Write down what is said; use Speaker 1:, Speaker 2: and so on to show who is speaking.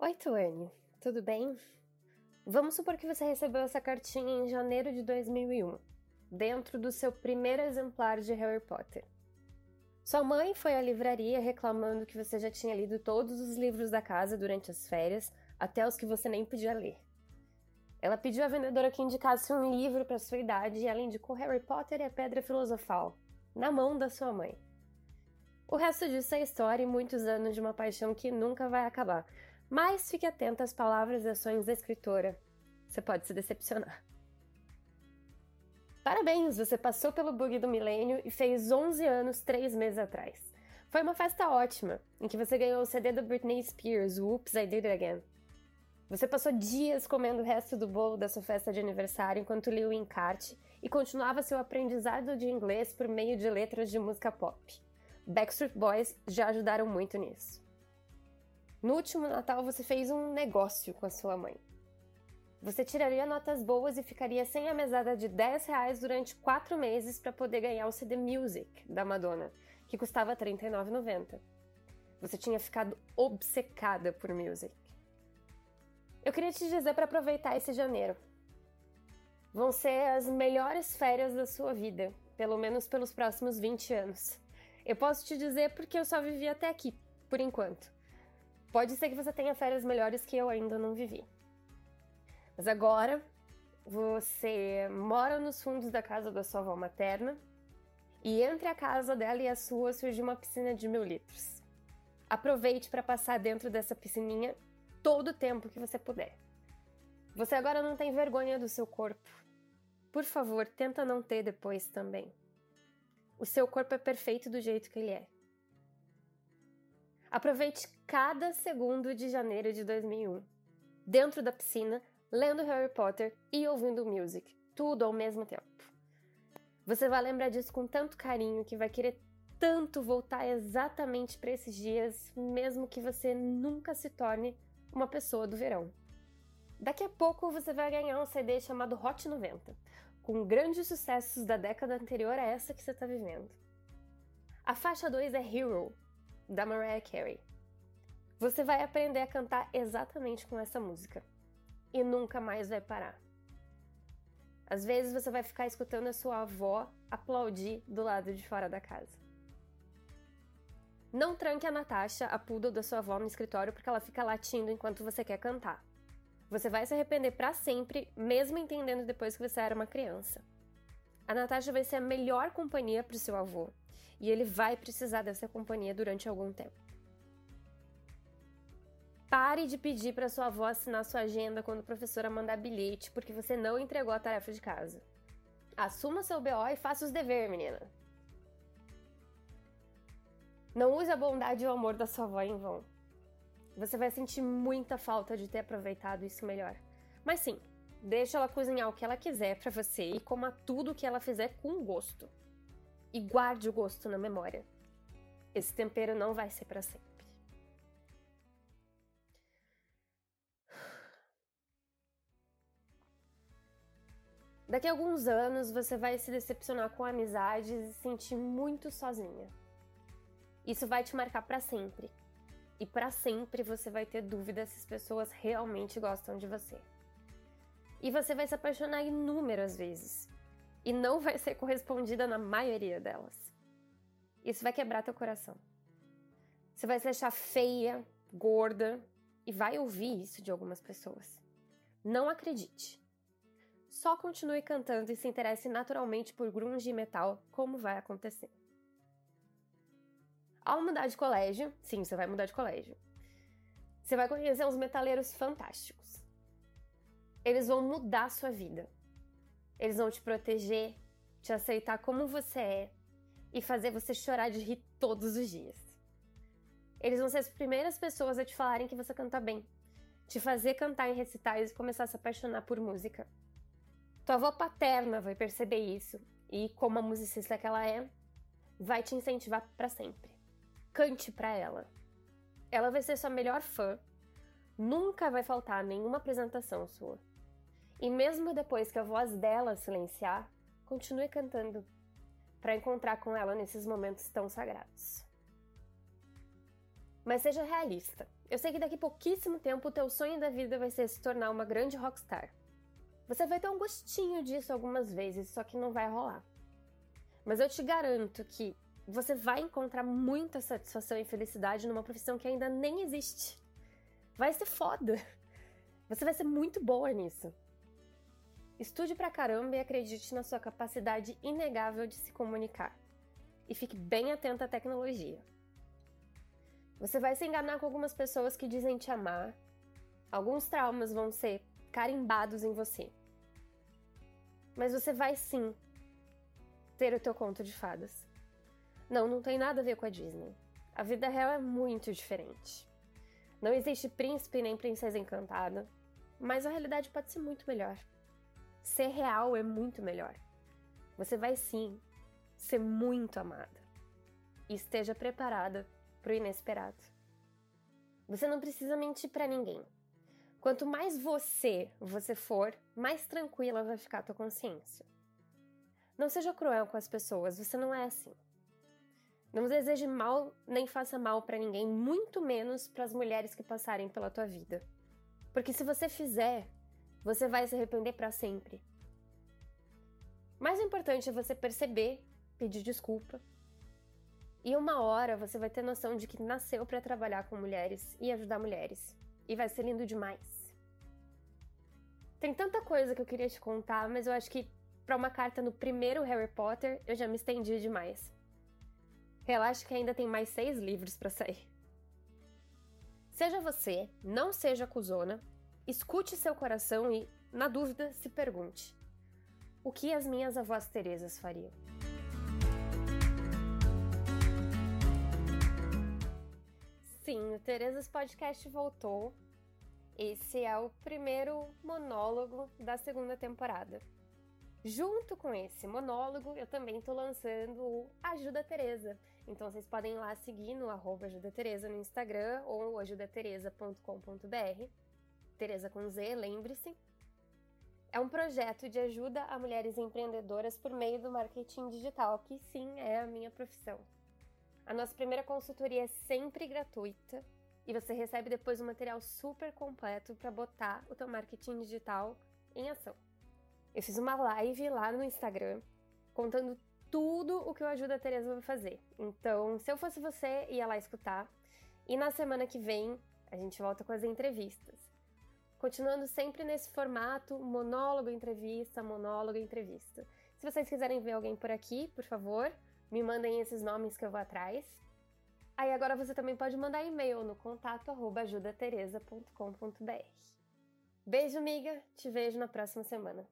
Speaker 1: Oi, Tuane, tudo bem? Vamos supor que você recebeu essa cartinha em janeiro de 2001, dentro do seu primeiro exemplar de Harry Potter. Sua mãe foi à livraria reclamando que você já tinha lido todos os livros da casa durante as férias, até os que você nem podia ler. Ela pediu à vendedora que indicasse um livro para sua idade e ela indicou Harry Potter e a Pedra Filosofal, na mão da sua mãe. O resto disso é história e muitos anos de uma paixão que nunca vai acabar. Mas fique atento às palavras e ações da escritora. Você pode se decepcionar. Parabéns, você passou pelo bug do milênio e fez 11 anos 3 meses atrás. Foi uma festa ótima, em que você ganhou o CD da Britney Spears, Oops, I Did It Again. Você passou dias comendo o resto do bolo da sua festa de aniversário enquanto lia o encarte e continuava seu aprendizado de inglês por meio de letras de música pop. Backstreet Boys já ajudaram muito nisso. No último Natal você fez um negócio com a sua mãe. Você tiraria notas boas e ficaria sem a mesada de 10 reais durante 4 meses para poder ganhar o CD Music da Madonna, que custava R$ 39,90. Você tinha ficado obcecada por Music. Eu queria te dizer para aproveitar esse janeiro. Vão ser as melhores férias da sua vida, pelo menos pelos próximos 20 anos. Eu posso te dizer porque eu só vivi até aqui, por enquanto. Pode ser que você tenha férias melhores que eu ainda não vivi. Mas agora você mora nos fundos da casa da sua avó materna e entre a casa dela e a sua surge uma piscina de mil litros. Aproveite para passar dentro dessa piscininha todo o tempo que você puder. Você agora não tem vergonha do seu corpo. Por favor, tenta não ter depois também. O seu corpo é perfeito do jeito que ele é. Aproveite cada segundo de janeiro de 2001, dentro da piscina, lendo Harry Potter e ouvindo music, tudo ao mesmo tempo. Você vai lembrar disso com tanto carinho que vai querer tanto voltar exatamente para esses dias, mesmo que você nunca se torne uma pessoa do verão. Daqui a pouco você vai ganhar um CD chamado Hot 90, com grandes sucessos da década anterior a essa que você está vivendo. A faixa 2 é Hero, da Mariah Carey. Você vai aprender a cantar exatamente com essa música e nunca mais vai parar. Às vezes você vai ficar escutando a sua avó aplaudir do lado de fora da casa. Não tranque a Natasha, a poodle da sua avó, no escritório porque ela fica latindo enquanto você quer cantar. Você vai se arrepender para sempre, mesmo entendendo depois que você era uma criança. A Natasha vai ser a melhor companhia para o seu avô, e ele vai precisar dessa companhia durante algum tempo. Pare de pedir para sua avó assinar sua agenda quando a professora mandar bilhete porque você não entregou a tarefa de casa. Assuma seu BO e faça os deveres, menina. Não use a bondade e o amor da sua avó em vão. Você vai sentir muita falta de ter aproveitado isso melhor. Mas sim, deixa ela cozinhar o que ela quiser para você e coma tudo o que ela fizer com gosto. E guarde o gosto na memória. Esse tempero não vai ser para sempre. Daqui a alguns anos você vai se decepcionar com amizades e se sentir muito sozinha. Isso vai te marcar para sempre. E para sempre você vai ter dúvida se as pessoas realmente gostam de você. E você vai se apaixonar inúmeras vezes e não vai ser correspondida na maioria delas. Isso vai quebrar teu coração. Você vai se achar feia, gorda e vai ouvir isso de algumas pessoas. Não acredite. Só continue cantando e se interesse naturalmente por grunge e metal, como vai acontecer. Ao mudar de colégio, sim, você vai mudar de colégio. Você vai conhecer uns metaleiros fantásticos. Eles vão mudar a sua vida. Eles vão te proteger, te aceitar como você é e fazer você chorar de rir todos os dias. Eles vão ser as primeiras pessoas a te falarem que você canta bem, te fazer cantar em recitais e começar a se apaixonar por música. Tua avó paterna vai perceber isso e, como a musicista que ela é, vai te incentivar para sempre cante para ela. Ela vai ser sua melhor fã, nunca vai faltar nenhuma apresentação sua. E mesmo depois que a voz dela silenciar, continue cantando para encontrar com ela nesses momentos tão sagrados. Mas seja realista Eu sei que daqui pouquíssimo tempo o teu sonho da vida vai ser se tornar uma grande rockstar. Você vai ter um gostinho disso algumas vezes, só que não vai rolar. Mas eu te garanto que você vai encontrar muita satisfação e felicidade numa profissão que ainda nem existe. Vai ser foda. Você vai ser muito boa nisso. Estude pra caramba e acredite na sua capacidade inegável de se comunicar. E fique bem atento à tecnologia. Você vai se enganar com algumas pessoas que dizem te amar. Alguns traumas vão ser carimbados em você. Mas você vai sim ter o teu conto de fadas. Não, não tem nada a ver com a Disney. A vida real é muito diferente. Não existe príncipe nem princesa encantada, mas a realidade pode ser muito melhor. Ser real é muito melhor. Você vai sim ser muito amada. E esteja preparada para o inesperado. Você não precisa mentir para ninguém. Quanto mais você você for, mais tranquila vai ficar a tua consciência. Não seja cruel com as pessoas, você não é assim. Não deseje mal nem faça mal para ninguém, muito menos para as mulheres que passarem pela tua vida. Porque se você fizer, você vai se arrepender para sempre. Mais importante é você perceber, pedir desculpa. E uma hora você vai ter noção de que nasceu para trabalhar com mulheres e ajudar mulheres. E vai ser lindo demais. Tem tanta coisa que eu queria te contar, mas eu acho que para uma carta no primeiro Harry Potter eu já me estendi demais. Relaxa que ainda tem mais seis livros para sair. Seja você, não seja cuzona, escute seu coração e, na dúvida, se pergunte: o que as minhas avós Terezas fariam? Sim, o Terezas Podcast voltou. Esse é o primeiro monólogo da segunda temporada. Junto com esse monólogo, eu também estou lançando o Ajuda Teresa. Então vocês podem ir lá seguir no arroba Ajuda Teresa no Instagram ou ajudateresa.com.br. Teresa com Z, lembre-se. É um projeto de ajuda a mulheres empreendedoras por meio do marketing digital, que sim é a minha profissão. A nossa primeira consultoria é sempre gratuita e você recebe depois um material super completo para botar o teu marketing digital em ação. Eu fiz uma live lá no Instagram contando tudo o que o Ajuda a Teresa vai fazer. Então, se eu fosse você, ia lá escutar. E na semana que vem, a gente volta com as entrevistas. Continuando sempre nesse formato, monólogo, entrevista, monólogo, entrevista. Se vocês quiserem ver alguém por aqui, por favor, me mandem esses nomes que eu vou atrás. Aí agora você também pode mandar e-mail no contato ajudateresa.com.br. Beijo, amiga. Te vejo na próxima semana.